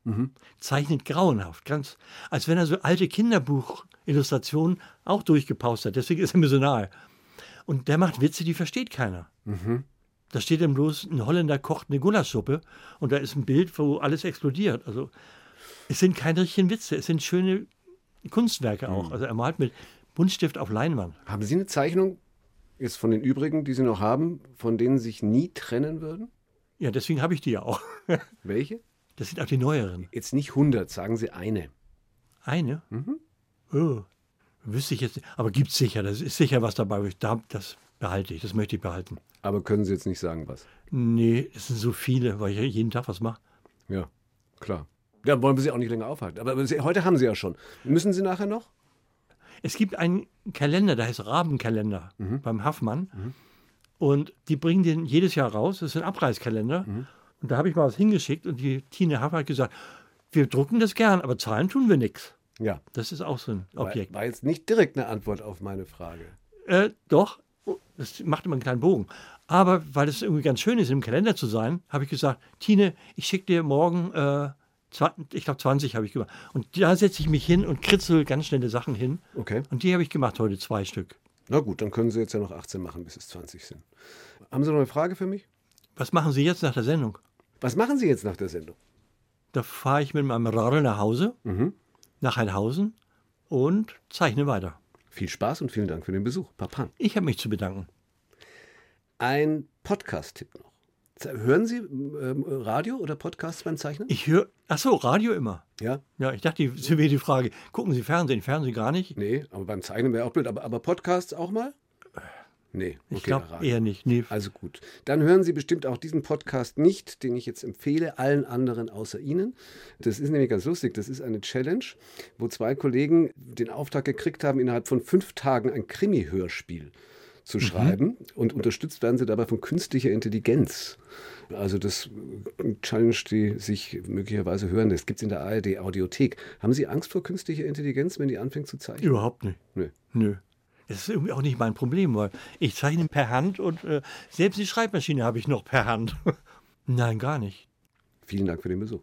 Zeichnet grauenhaft, ganz, als wenn er so alte Kinderbuchillustrationen auch durchgepaust hat. Deswegen ist er mir so nahe. Und der macht Witze, die versteht keiner. Da steht dann bloß, ein Holländer kocht eine Gulaschsuppe und da ist ein Bild, wo alles explodiert. Also es sind keine richtigen Witze, es sind schöne Kunstwerke auch. Also er malt mit Buntstift auf Leinwand. Haben Sie eine Zeichnung jetzt von den übrigen, die Sie noch haben, von denen Sie sich nie trennen würden? Ja, deswegen habe ich die ja auch. Welche? Das sind auch die neueren. Jetzt nicht 100, sagen Sie eine. Eine? Oh, wüsste ich jetzt nicht. Aber gibt es sicher, das ist sicher was dabei. wo ich da- Das behalte ich, das möchte ich behalten. Aber können Sie jetzt nicht sagen, was? Nee, es sind so viele, weil ich jeden Tag was mache. Ja, klar. Ja, wollen wir Sie auch nicht länger aufhalten. Aber heute haben Sie ja schon. Müssen Sie nachher noch? Es gibt einen Kalender, der heißt Rabenkalender beim Haffmann. Und die bringen den jedes Jahr raus. Das ist ein Abreißkalender. Und da habe ich mal was hingeschickt und die Tine Haff hat gesagt, wir drucken das gern, aber zahlen tun wir nichts. Ja. Das ist auch so ein War, Objekt. war jetzt nicht direkt eine Antwort auf meine Frage. Äh, doch, Oh, das macht immer einen kleinen Bogen. Aber weil es irgendwie ganz schön ist, im Kalender zu sein, habe ich gesagt, Tine, ich schicke dir morgen, äh, 20, ich glaube 20 habe ich gemacht. Und da setze ich mich hin und kritzel ganz schnelle Sachen hin. Okay. Und die habe ich gemacht heute, zwei Stück. Na gut, dann können Sie jetzt ja noch 18 machen, bis es 20 sind. Haben Sie noch eine Frage für mich? Was machen Sie jetzt nach der Sendung? Was machen Sie jetzt nach der Sendung? Da fahre ich mit meinem Radl nach Hause, nach Heidhausen und zeichne weiter. Viel Spaß und vielen Dank für den Besuch. Papan. Ich habe mich zu bedanken. Ein Podcast-Tipp noch. Hören Sie ähm, Radio oder Podcasts beim Zeichnen? Ich höre, ach so, Radio immer. Ja? Ja, ich dachte, das wäre die Frage, gucken Sie Fernsehen? Fernsehen gar nicht? Nee, aber beim Zeichnen wäre auch blöd. Aber, aber Podcasts auch mal? Nee, okay, Ich glaube eher nicht. Nee. Also gut. Dann hören Sie bestimmt auch diesen Podcast nicht, den ich jetzt empfehle, allen anderen außer Ihnen. Das ist nämlich ganz lustig. Das ist eine Challenge, wo zwei Kollegen den Auftrag gekriegt haben, innerhalb von fünf Tagen ein Krimi-Hörspiel zu schreiben. Und unterstützt werden sie dabei von künstlicher Intelligenz. Also das Challenge, die sich möglicherweise hören lässt. Gibt es in der ARD Audiothek. Haben Sie Angst vor künstlicher Intelligenz, wenn die anfängt zu zeichnen? Überhaupt nicht. Nö. Nö. Das ist irgendwie auch nicht mein Problem, weil ich zeichne per Hand und äh, selbst die Schreibmaschine habe ich noch per Hand. Nein, gar nicht. Vielen Dank für den Besuch.